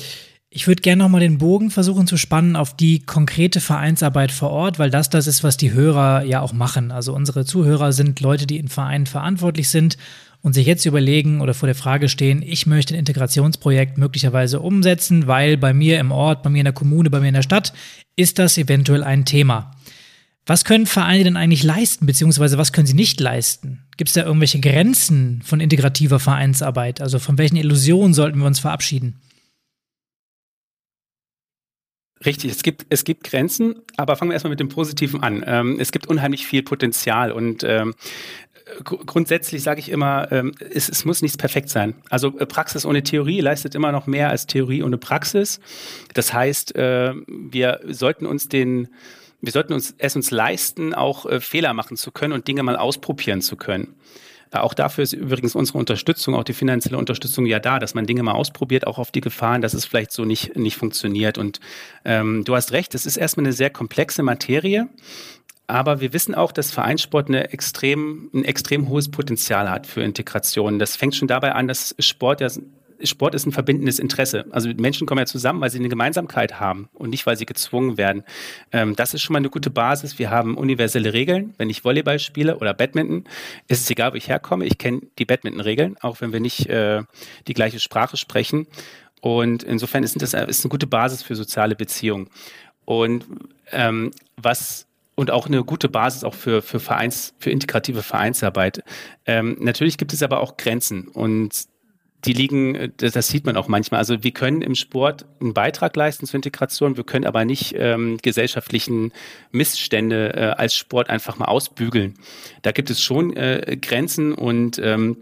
ich würde gerne noch mal den Bogen versuchen zu spannen auf die konkrete Vereinsarbeit vor Ort, weil das das ist, was die Hörer ja auch machen. Also unsere Zuhörer sind Leute, die in Vereinen verantwortlich sind und sich jetzt überlegen oder vor der Frage stehen, ich möchte ein Integrationsprojekt möglicherweise umsetzen, weil bei mir im Ort, bei mir in der Kommune, bei mir in der Stadt ist das eventuell ein Thema. Was können Vereine denn eigentlich leisten, beziehungsweise was können sie nicht leisten? Gibt es da irgendwelche Grenzen von integrativer Vereinsarbeit? Also von welchen Illusionen sollten wir uns verabschieden? Richtig, es gibt, es gibt Grenzen, aber fangen wir erstmal mit dem Positiven an. Ähm, es gibt unheimlich viel Potenzial und ähm, grundsätzlich sage ich immer, ähm, es, es, muss nichts perfekt sein. Also äh, Praxis ohne Theorie leistet immer noch mehr als Theorie ohne Praxis. Das heißt, äh, wir sollten uns den wir sollten uns, es uns leisten, auch äh, Fehler machen zu können und Dinge mal ausprobieren zu können. Auch dafür ist übrigens unsere Unterstützung, auch die finanzielle Unterstützung ja da, dass man Dinge mal ausprobiert, auch auf die Gefahren, dass es vielleicht so nicht, nicht funktioniert. Und ähm, du hast recht, es ist erstmal eine sehr komplexe Materie. Aber wir wissen auch, dass Vereinssport eine extrem, ein extrem hohes Potenzial hat für Integration. Das fängt schon dabei an, dass Sport ja Sport ist ein verbindendes Interesse. Also Menschen kommen ja zusammen, weil sie eine Gemeinsamkeit haben und nicht, weil sie gezwungen werden. Ähm, das ist schon mal eine gute Basis. Wir haben universelle Regeln. Wenn ich Volleyball spiele oder Badminton, ist es egal, wo ich herkomme. Ich kenne die Badminton-Regeln, auch wenn wir nicht äh, die gleiche Sprache sprechen. Und insofern ist das ist eine gute Basis für soziale Beziehungen. Und ähm, was und auch eine gute Basis auch für, für Vereins, für integrative Vereinsarbeit. Ähm, natürlich gibt es aber auch Grenzen und die liegen, das sieht man auch manchmal. Also wir können im Sport einen Beitrag leisten zur Integration, wir können aber nicht ähm, gesellschaftlichen Missstände äh, als Sport einfach mal ausbügeln. Da gibt es schon äh, Grenzen und ähm,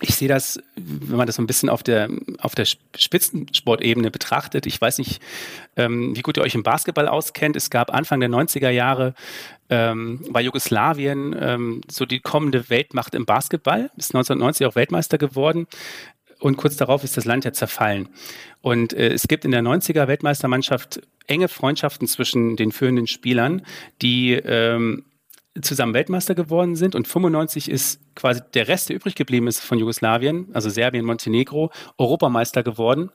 ich sehe das, wenn man das so ein bisschen auf der, auf der Spitzensportebene betrachtet. Ich weiß nicht, ähm, wie gut ihr euch im Basketball auskennt. Es gab Anfang der 90er Jahre ähm, war Jugoslawien ähm, so die kommende Weltmacht im Basketball, ist 1990 auch Weltmeister geworden. Und kurz darauf ist das Land ja zerfallen. Und äh, es gibt in der 90er Weltmeistermannschaft enge Freundschaften zwischen den führenden Spielern, die ähm, zusammen Weltmeister geworden sind und 95 ist quasi der Rest, der übrig geblieben ist von Jugoslawien, also Serbien, Montenegro, Europameister geworden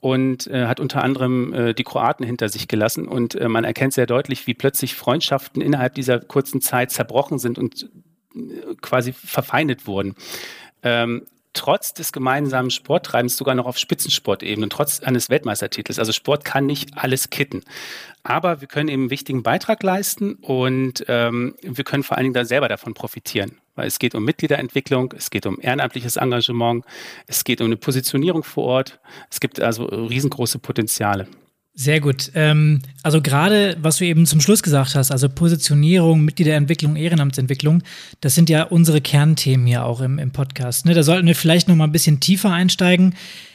und äh, hat unter anderem äh, die Kroaten hinter sich gelassen und äh, man erkennt sehr deutlich, wie plötzlich Freundschaften innerhalb dieser kurzen Zeit zerbrochen sind und äh, quasi verfeindet wurden. Ähm, trotz des gemeinsamen Sporttreibens sogar noch auf Spitzensportebene, trotz eines Weltmeistertitels. Also Sport kann nicht alles kitten. Aber wir können eben einen wichtigen Beitrag leisten und ähm, wir können vor allen Dingen da selber davon profitieren. Weil es geht um Mitgliederentwicklung, es geht um ehrenamtliches Engagement, es geht um eine Positionierung vor Ort. Es gibt also riesengroße Potenziale. Sehr gut. Ähm, also gerade, was du eben zum Schluss gesagt hast, also Positionierung, Mitgliederentwicklung, Ehrenamtsentwicklung, das sind ja unsere Kernthemen hier auch im, im Podcast. Ne? Da sollten wir vielleicht noch mal ein bisschen tiefer einsteigen.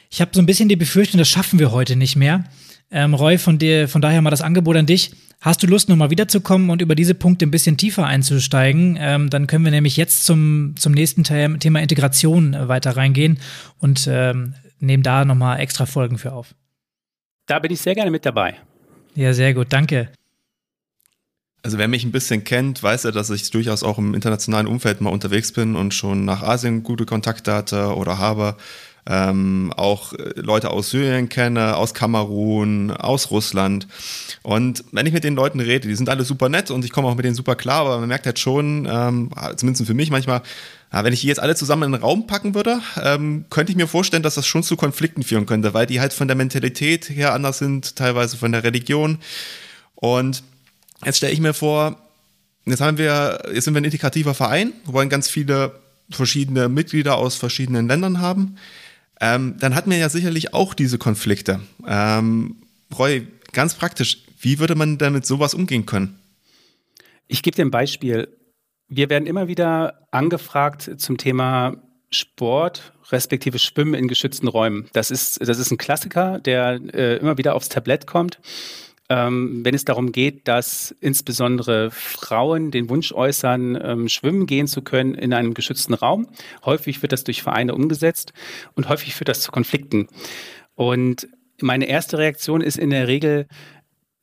Ich habe so ein bisschen die Befürchtung, das schaffen wir heute nicht mehr. Ähm, Roy, von dir, von daher mal das Angebot an dich. Hast du Lust, nochmal wiederzukommen und über diese Punkte ein bisschen tiefer einzusteigen? Ähm, dann können wir nämlich jetzt zum, zum nächsten Thema Integration äh, weiter reingehen und ähm, nehmen da nochmal extra Folgen für auf. Da bin ich sehr gerne mit dabei. Ja, sehr gut, danke. Also wer mich ein bisschen kennt, weiß ja, dass ich durchaus auch im internationalen Umfeld mal unterwegs bin und schon nach Asien gute Kontakte hatte oder habe. Ähm, auch äh, Leute aus Syrien kenne, aus Kamerun, aus Russland. Und wenn ich mit den Leuten rede, die sind alle super nett und ich komme auch mit denen super klar, aber man merkt halt schon, ähm, zumindest für mich manchmal, ja, wenn ich die jetzt alle zusammen in einen Raum packen würde, ähm, könnte ich mir vorstellen, dass das schon zu Konflikten führen könnte, weil die halt von der Mentalität her anders sind, teilweise von der Religion. Und jetzt stelle ich mir vor, jetzt haben wir, jetzt sind wir ein integrativer Verein, wir wollen ganz viele verschiedene Mitglieder aus verschiedenen Ländern haben. Ähm, dann hat man ja sicherlich auch diese Konflikte. Ähm, Roy, ganz praktisch, wie würde man damit sowas umgehen können? Ich gebe dir ein Beispiel. Wir werden immer wieder angefragt zum Thema Sport respektive Schwimmen in geschützten Räumen. Das ist, das ist ein Klassiker, der äh, immer wieder aufs Tablett kommt. Ähm, wenn es darum geht, dass insbesondere Frauen den Wunsch äußern, ähm, schwimmen gehen zu können in einem geschützten Raum. Häufig wird das durch Vereine umgesetzt und häufig führt das zu Konflikten. Und meine erste Reaktion ist in der Regel,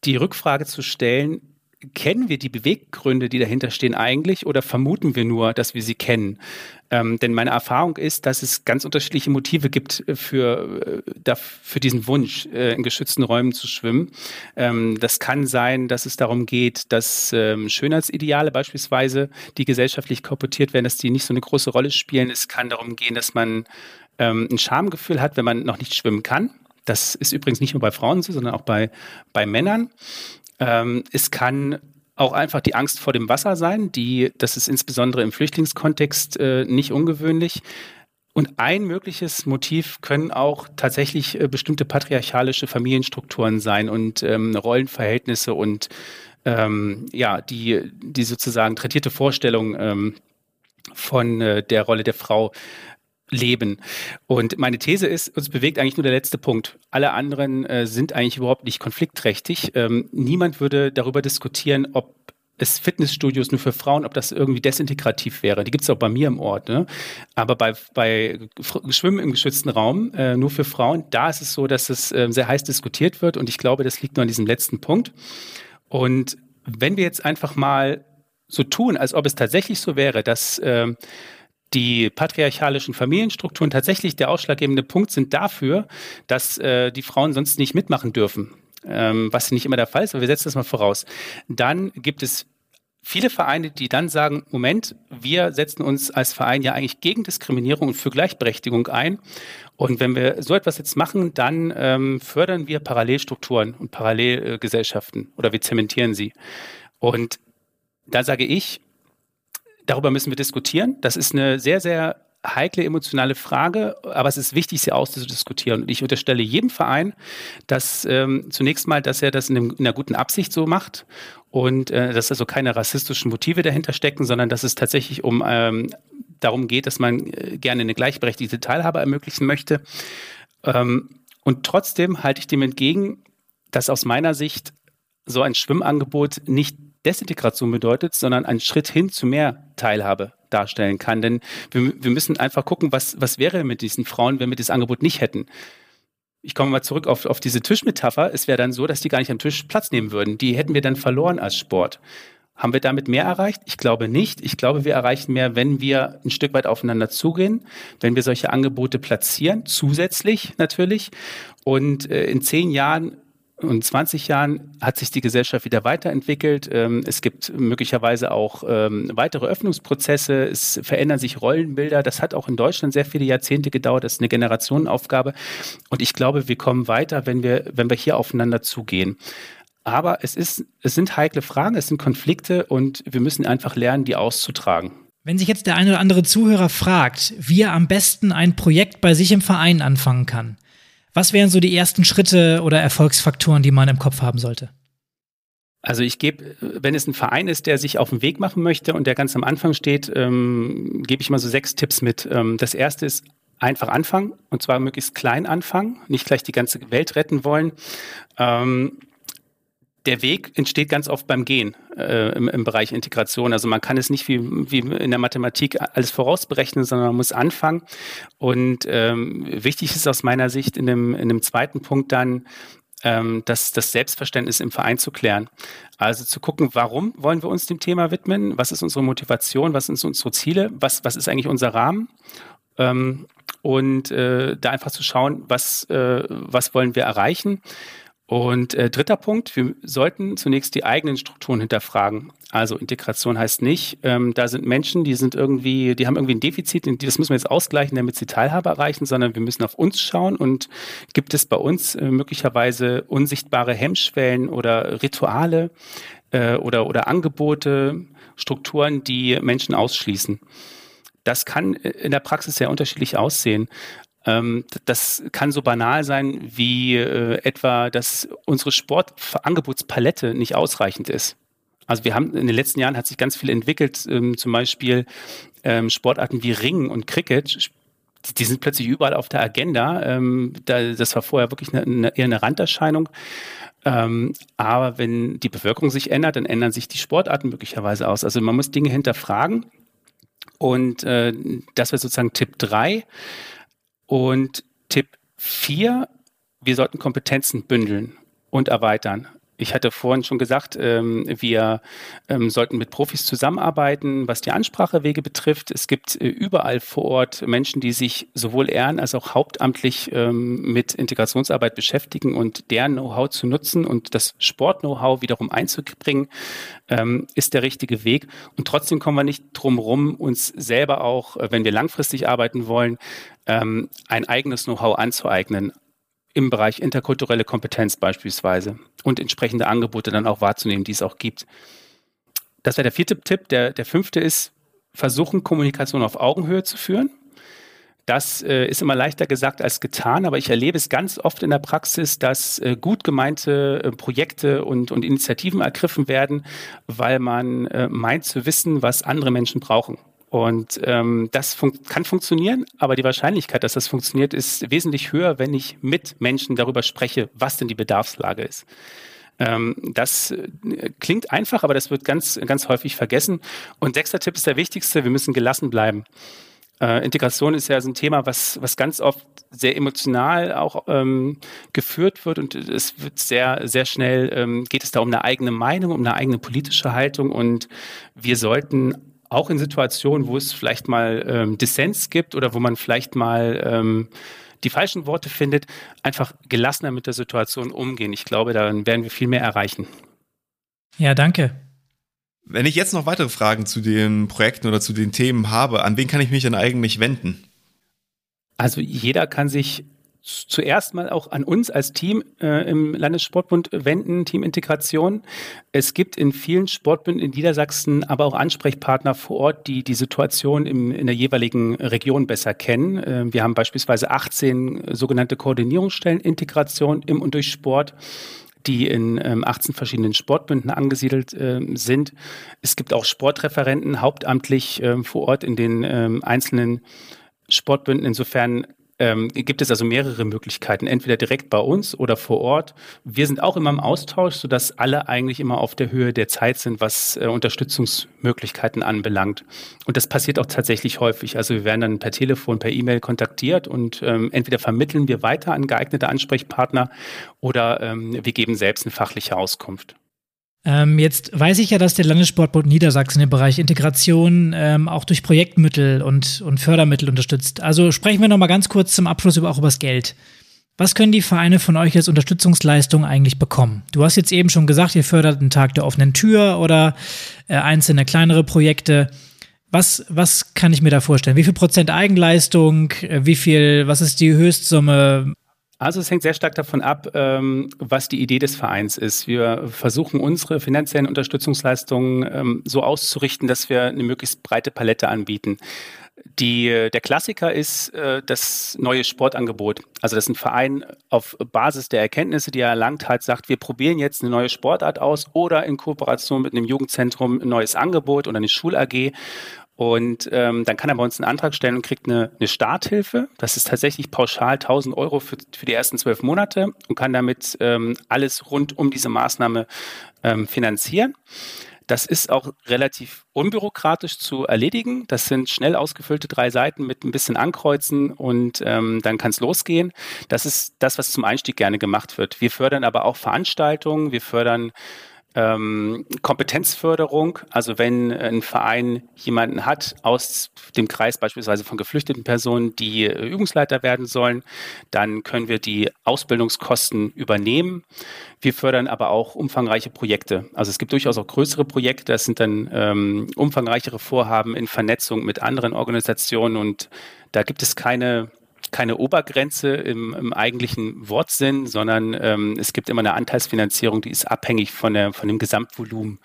die Rückfrage zu stellen, kennen wir die Beweggründe, die dahinter stehen eigentlich oder vermuten wir nur, dass wir sie kennen? Ähm, denn meine Erfahrung ist, dass es ganz unterschiedliche Motive gibt für, äh, für diesen Wunsch, äh, in geschützten Räumen zu schwimmen. Ähm, das kann sein, dass es darum geht, dass ähm, Schönheitsideale beispielsweise, die gesellschaftlich korportiert werden, dass die nicht so eine große Rolle spielen. Es kann darum gehen, dass man ähm, ein Schamgefühl hat, wenn man noch nicht schwimmen kann. Das ist übrigens nicht nur bei Frauen so, sondern auch bei, bei Männern. Ähm, es kann auch einfach die Angst vor dem Wasser sein, die, das ist insbesondere im Flüchtlingskontext äh, nicht ungewöhnlich. Und ein mögliches Motiv können auch tatsächlich äh, bestimmte patriarchalische Familienstrukturen sein und ähm, Rollenverhältnisse und ähm, ja, die, die sozusagen tradierte Vorstellung ähm, von äh, der Rolle der Frau leben. Und meine These ist, uns bewegt eigentlich nur der letzte Punkt. Alle anderen äh, sind eigentlich überhaupt nicht konfliktträchtig. Ähm, niemand würde darüber diskutieren, ob es Fitnessstudios nur für Frauen, ob das irgendwie desintegrativ wäre. Die gibt es auch bei mir im Ort. Ne? Aber bei, bei Schwimmen im geschützten Raum, äh, nur für Frauen, da ist es so, dass es äh, sehr heiß diskutiert wird. Und ich glaube, das liegt nur an diesem letzten Punkt. Und wenn wir jetzt einfach mal so tun, als ob es tatsächlich so wäre, dass äh, die patriarchalischen Familienstrukturen tatsächlich der ausschlaggebende Punkt sind dafür, dass äh, die Frauen sonst nicht mitmachen dürfen ähm, was nicht immer der Fall ist, aber wir setzen das mal voraus. Dann gibt es viele Vereine, die dann sagen, Moment, wir setzen uns als Verein ja eigentlich gegen Diskriminierung und für Gleichberechtigung ein. Und wenn wir so etwas jetzt machen, dann ähm, fördern wir Parallelstrukturen und Parallelgesellschaften oder wir zementieren sie. Und da sage ich, darüber müssen wir diskutieren. Das ist eine sehr, sehr heikle emotionale Frage, aber es ist wichtig, sie auszudiskutieren. Und ich unterstelle jedem Verein, dass ähm, zunächst mal, dass er das in, einem, in, einer guten Absicht so macht und äh, dass also keine rassistischen Motive dahinter stecken, sondern dass es tatsächlich um ähm, darum geht, dass man äh, gerne eine gleichberechtigte Teilhabe ermöglichen möchte. Ähm, und trotzdem halte ich dem entgegen, dass aus meiner Sicht so ein Schwimmangebot nicht Desintegration bedeutet, sondern einen Schritt hin zu mehr Teilhabe darstellen kann. Denn wir, wir müssen einfach gucken, was, was wäre mit diesen Frauen, wenn wir das Angebot nicht hätten. Ich komme mal zurück auf, auf diese Tischmetapher. Es wäre dann so, dass die gar nicht am Tisch Platz nehmen würden. Die hätten wir dann verloren als Sport. Haben wir damit mehr erreicht? Ich glaube nicht. Ich glaube, wir erreichen mehr, wenn wir ein Stück weit aufeinander zugehen, wenn wir solche Angebote platzieren, zusätzlich natürlich. Und äh, in zehn Jahren und 20 Jahren hat sich die Gesellschaft wieder weiterentwickelt. Ähm, es gibt möglicherweise auch ähm, weitere Öffnungsprozesse. Es verändern sich Rollenbilder. Das hat auch in Deutschland sehr viele Jahrzehnte gedauert. Das ist eine Generationenaufgabe. Und ich glaube, wir kommen weiter, wenn wir, wenn wir hier aufeinander zugehen. Aber es ist, es sind heikle Fragen, es sind Konflikte und wir müssen einfach lernen, die auszutragen. Wenn sich jetzt der eine oder andere Zuhörer fragt, wie er am besten ein Projekt bei sich im Verein anfangen kann, was wären so die ersten Schritte oder Erfolgsfaktoren, die man im Kopf haben sollte? Also ich gebe, wenn es ein Verein ist, der sich auf den Weg machen möchte und der ganz am Anfang steht, ähm, gebe ich mal so sechs Tipps mit. Ähm, das erste ist einfach anfangen und zwar möglichst klein anfangen, nicht gleich die ganze Welt retten wollen. Ähm, der Weg entsteht ganz oft beim Gehen äh, im, im, Bereich Integration. Also man kann es nicht wie, wie in der Mathematik alles vorausberechnen, sondern man muss anfangen. Und ähm, wichtig ist aus meiner Sicht in dem, in dem zweiten Punkt dann, ähm, das, das Selbstverständnis im Verein zu klären. Also zu gucken, warum wollen wir uns dem Thema widmen? Was ist unsere Motivation? Was sind unsere Ziele? Was, was ist eigentlich unser Rahmen? Ähm, und äh, da einfach zu schauen, was, äh, was wollen wir erreichen? Und äh, dritter Punkt, wir sollten zunächst die eigenen Strukturen hinterfragen. Also Integration heißt nicht, ähm, da sind Menschen, die sind irgendwie, die haben irgendwie ein Defizit, das müssen wir jetzt ausgleichen, damit sie Teilhabe erreichen, sondern wir müssen auf uns schauen und gibt es bei uns äh, möglicherweise unsichtbare Hemmschwellen oder Rituale äh, oder, oder Angebote, Strukturen, die Menschen ausschließen. Das kann äh, in der Praxis sehr unterschiedlich aussehen. Ähm, das kann so banal sein wie äh, etwa, dass unsere Sportangebotspalette nicht ausreichend ist. Also wir haben in den letzten Jahren hat sich ganz viel entwickelt, ähm, zum Beispiel ähm, Sportarten wie Ringen und Cricket. Die sind plötzlich überall auf der Agenda. Ähm, da, das war vorher wirklich eine, eher eine Randerscheinung. Ähm, aber wenn die Bevölkerung sich ändert, dann ändern sich die Sportarten möglicherweise aus. Also man muss Dinge hinterfragen. Und äh, das wäre sozusagen Tipp drei und Tipp 4, wir sollten Kompetenzen bündeln und erweitern. Ich hatte vorhin schon gesagt, ähm, wir ähm, sollten mit Profis zusammenarbeiten, was die Ansprachewege betrifft. Es gibt äh, überall vor Ort Menschen, die sich sowohl ehren- als auch hauptamtlich ähm, mit Integrationsarbeit beschäftigen und deren Know-how zu nutzen und das Sport-Know-how wiederum einzubringen, ähm, ist der richtige Weg. Und trotzdem kommen wir nicht drum rum, uns selber auch, äh, wenn wir langfristig arbeiten wollen, ähm, ein eigenes Know-how anzueignen im Bereich interkulturelle Kompetenz beispielsweise und entsprechende Angebote dann auch wahrzunehmen, die es auch gibt. Das wäre der vierte Tipp. Der, der fünfte ist, versuchen, Kommunikation auf Augenhöhe zu führen. Das äh, ist immer leichter gesagt als getan, aber ich erlebe es ganz oft in der Praxis, dass äh, gut gemeinte äh, Projekte und, und Initiativen ergriffen werden, weil man äh, meint zu wissen, was andere Menschen brauchen. Und ähm, das fun kann funktionieren, aber die Wahrscheinlichkeit, dass das funktioniert, ist wesentlich höher, wenn ich mit Menschen darüber spreche, was denn die Bedarfslage ist. Ähm, das äh, klingt einfach, aber das wird ganz, ganz häufig vergessen. Und sechster Tipp ist der wichtigste, wir müssen gelassen bleiben. Äh, Integration ist ja so ein Thema, was, was ganz oft sehr emotional auch ähm, geführt wird und es wird sehr, sehr schnell, ähm, geht es da um eine eigene Meinung, um eine eigene politische Haltung und wir sollten auch in Situationen, wo es vielleicht mal ähm, Dissens gibt oder wo man vielleicht mal ähm, die falschen Worte findet, einfach gelassener mit der Situation umgehen. Ich glaube, dann werden wir viel mehr erreichen. Ja, danke. Wenn ich jetzt noch weitere Fragen zu den Projekten oder zu den Themen habe, an wen kann ich mich denn eigentlich wenden? Also jeder kann sich zuerst mal auch an uns als Team äh, im Landessportbund wenden, Team Integration. Es gibt in vielen Sportbünden in Niedersachsen aber auch Ansprechpartner vor Ort, die die Situation im, in der jeweiligen Region besser kennen. Äh, wir haben beispielsweise 18 sogenannte Koordinierungsstellen Integration im und durch Sport die in ähm, 18 verschiedenen Sportbünden angesiedelt äh, sind. Es gibt auch Sportreferenten hauptamtlich äh, vor Ort in den einzelnen Sportbünden. Insofern ähm, gibt es also mehrere Möglichkeiten, entweder direkt bei uns oder vor Ort. Wir sind auch immer im Austausch, sodass alle eigentlich immer auf der Höhe der Zeit sind, was äh, Unterstützungsmöglichkeiten anbelangt. Und das passiert auch tatsächlich häufig. Also wir werden dann per Telefon, per E-Mail kontaktiert und ähm, entweder vermitteln wir weiter an geeignete Ansprechpartner oder ähm, wir geben selbst eine fachliche Auskunft. Ähm, jetzt weiß ich ja, dass der Landessportbund Niedersachsen im Bereich Integration ähm, auch durch Projektmittel und, und Fördermittel unterstützt. Also sprechen wir noch mal ganz kurz zum Abschluss über, auch über das Geld. Was können die Vereine von euch als Unterstützungsleistung eigentlich bekommen? Du hast jetzt eben schon gesagt, ihr fördert einen Tag der offenen Tür oder äh, einzelne kleinere Projekte. Was, was kann ich mir da vorstellen? Wie viel Prozent Eigenleistung? Äh, wie viel, was ist die Höchstsumme? Also es hängt sehr stark davon ab, ähm, was die Idee des Vereins ist. Wir versuchen unsere finanziellen Unterstützungsleistungen ähm, so auszurichten, dass wir eine möglichst breite Palette anbieten. Die, der Klassiker ist äh, das neue Sportangebot. Also dass ein Verein auf Basis der Erkenntnisse, die er erlangt hat, sagt, wir probieren jetzt eine neue Sportart aus oder in Kooperation mit einem Jugendzentrum ein neues Angebot oder eine Schul-AG und ähm, dann kann er bei uns einen Antrag stellen und kriegt eine, eine Starthilfe. Das ist tatsächlich pauschal 1000 Euro für, für die ersten zwölf Monate und kann damit ähm, alles rund um diese Maßnahme ähm, finanzieren. Das ist auch relativ unbürokratisch zu erledigen. Das sind schnell ausgefüllte drei Seiten mit ein bisschen Ankreuzen und ähm, dann kann es losgehen. Das ist das, was zum Einstieg gerne gemacht wird. Wir fördern aber auch Veranstaltungen, wir fördern ähm, Kompetenzförderung, also wenn ein Verein jemanden hat aus dem Kreis beispielsweise von geflüchteten Personen, die äh, Übungsleiter werden sollen, dann können wir die Ausbildungskosten übernehmen. Wir fördern aber auch umfangreiche Projekte. Also es gibt durchaus auch größere Projekte, das sind dann ähm, umfangreichere Vorhaben in Vernetzung mit anderen Organisationen und da gibt es keine keine Obergrenze im, im eigentlichen Wortsinn, sondern ähm, es gibt immer eine Anteilsfinanzierung, die ist abhängig von, der, von dem Gesamtvolumen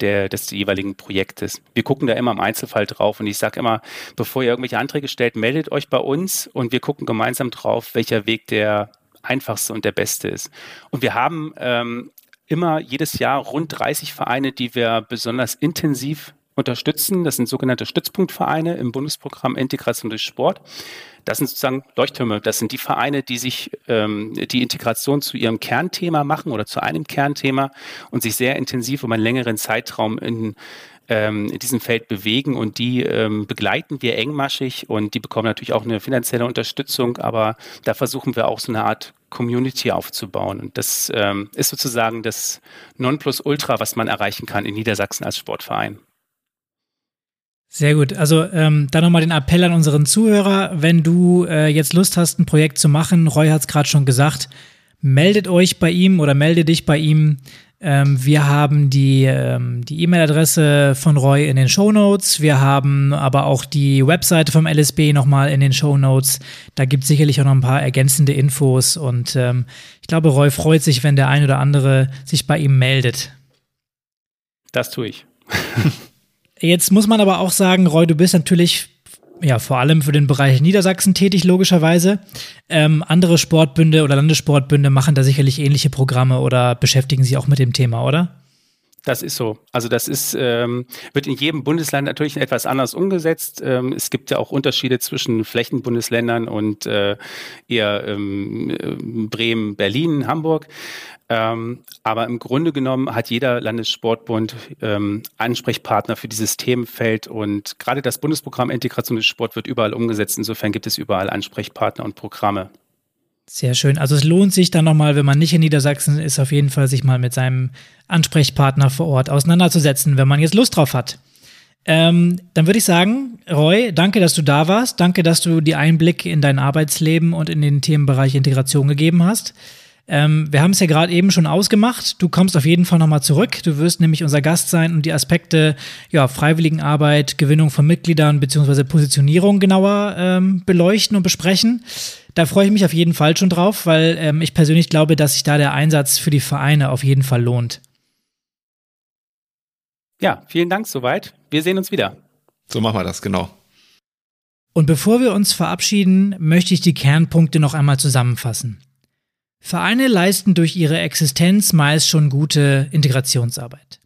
der, des jeweiligen Projektes. Wir gucken da immer im Einzelfall drauf und ich sage immer, bevor ihr irgendwelche Anträge stellt, meldet euch bei uns und wir gucken gemeinsam drauf, welcher Weg der einfachste und der beste ist. Und wir haben ähm, immer jedes Jahr rund 30 Vereine, die wir besonders intensiv unterstützen. Das sind sogenannte Stützpunktvereine im Bundesprogramm Integration durch Sport. Das sind sozusagen Leuchttürme. Das sind die Vereine, die sich ähm, die Integration zu ihrem Kernthema machen oder zu einem Kernthema und sich sehr intensiv um einen längeren Zeitraum in ähm, in diesem Feld bewegen und die ähm, begleiten wir engmaschig und die bekommen natürlich auch eine finanzielle Unterstützung, aber da versuchen wir auch so eine Art Community aufzubauen. Und das ähm, ist sozusagen das Nonplusultra, was man erreichen kann in Niedersachsen als Sportverein. Sehr gut. Also ähm, dann nochmal den Appell an unseren Zuhörer, wenn du äh, jetzt Lust hast, ein Projekt zu machen, Roy hat es gerade schon gesagt, meldet euch bei ihm oder melde dich bei ihm. Ähm, wir haben die ähm, die E-Mail-Adresse von Roy in den Show Notes. Wir haben aber auch die Webseite vom LSB nochmal in den Show Notes. Da gibt es sicherlich auch noch ein paar ergänzende Infos. Und ähm, ich glaube, Roy freut sich, wenn der ein oder andere sich bei ihm meldet. Das tue ich. Jetzt muss man aber auch sagen, Roy, du bist natürlich ja vor allem für den Bereich Niedersachsen tätig, logischerweise. Ähm, andere Sportbünde oder Landessportbünde machen da sicherlich ähnliche Programme oder beschäftigen sich auch mit dem Thema, oder? Das ist so. Also das ist, ähm, wird in jedem Bundesland natürlich etwas anders umgesetzt. Ähm, es gibt ja auch Unterschiede zwischen Flächenbundesländern und äh, eher ähm, äh, Bremen, Berlin, Hamburg. Ähm, aber im Grunde genommen hat jeder Landessportbund ähm, Ansprechpartner für dieses Themenfeld und gerade das Bundesprogramm Integration des Sport wird überall umgesetzt. Insofern gibt es überall Ansprechpartner und Programme. Sehr schön. Also es lohnt sich dann nochmal, wenn man nicht in Niedersachsen ist, auf jeden Fall sich mal mit seinem Ansprechpartner vor Ort auseinanderzusetzen, wenn man jetzt Lust drauf hat. Ähm, dann würde ich sagen, Roy, danke, dass du da warst. Danke, dass du die Einblick in dein Arbeitsleben und in den Themenbereich Integration gegeben hast. Ähm, wir haben es ja gerade eben schon ausgemacht. Du kommst auf jeden Fall nochmal zurück. Du wirst nämlich unser Gast sein und die Aspekte ja, Freiwilligenarbeit, Gewinnung von Mitgliedern bzw. Positionierung genauer ähm, beleuchten und besprechen. Da freue ich mich auf jeden Fall schon drauf, weil ähm, ich persönlich glaube, dass sich da der Einsatz für die Vereine auf jeden Fall lohnt. Ja, vielen Dank soweit. Wir sehen uns wieder. So machen wir das, genau. Und bevor wir uns verabschieden, möchte ich die Kernpunkte noch einmal zusammenfassen. Vereine leisten durch ihre Existenz meist schon gute Integrationsarbeit.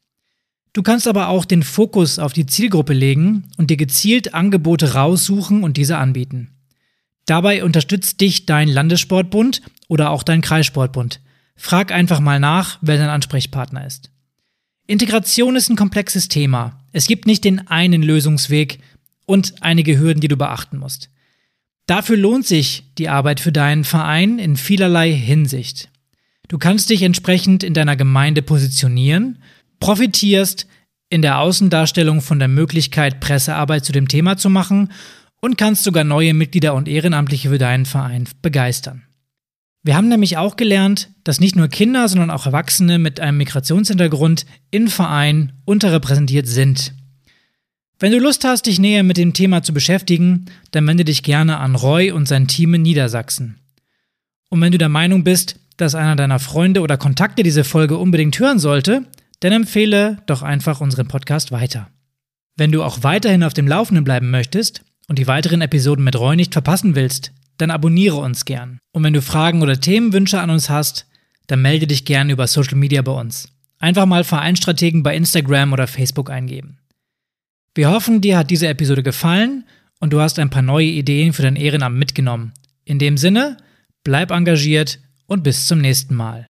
Du kannst aber auch den Fokus auf die Zielgruppe legen und dir gezielt Angebote raussuchen und diese anbieten. Dabei unterstützt dich dein Landessportbund oder auch dein Kreissportbund. Frag einfach mal nach, wer dein Ansprechpartner ist. Integration ist ein komplexes Thema. Es gibt nicht den einen Lösungsweg und einige Hürden, die du beachten musst. Dafür lohnt sich die Arbeit für deinen Verein in vielerlei Hinsicht. Du kannst dich entsprechend in deiner Gemeinde positionieren, profitierst in der Außendarstellung von der Möglichkeit, Pressearbeit zu dem Thema zu machen und kannst sogar neue Mitglieder und Ehrenamtliche für deinen Verein begeistern. Wir haben nämlich auch gelernt, dass nicht nur Kinder, sondern auch Erwachsene mit einem Migrationshintergrund in Vereinen unterrepräsentiert sind. Wenn du Lust hast, dich näher mit dem Thema zu beschäftigen, dann wende dich gerne an Roy und sein Team in Niedersachsen. Und wenn du der Meinung bist, dass einer deiner Freunde oder Kontakte diese Folge unbedingt hören sollte, dann empfehle doch einfach unseren Podcast weiter. Wenn du auch weiterhin auf dem Laufenden bleiben möchtest und die weiteren Episoden mit Roy nicht verpassen willst, dann abonniere uns gern. Und wenn du Fragen oder Themenwünsche an uns hast, dann melde dich gern über Social Media bei uns. Einfach mal Vereinstrategen bei Instagram oder Facebook eingeben. Wir hoffen, dir hat diese Episode gefallen und du hast ein paar neue Ideen für dein Ehrenamt mitgenommen. In dem Sinne, bleib engagiert und bis zum nächsten Mal.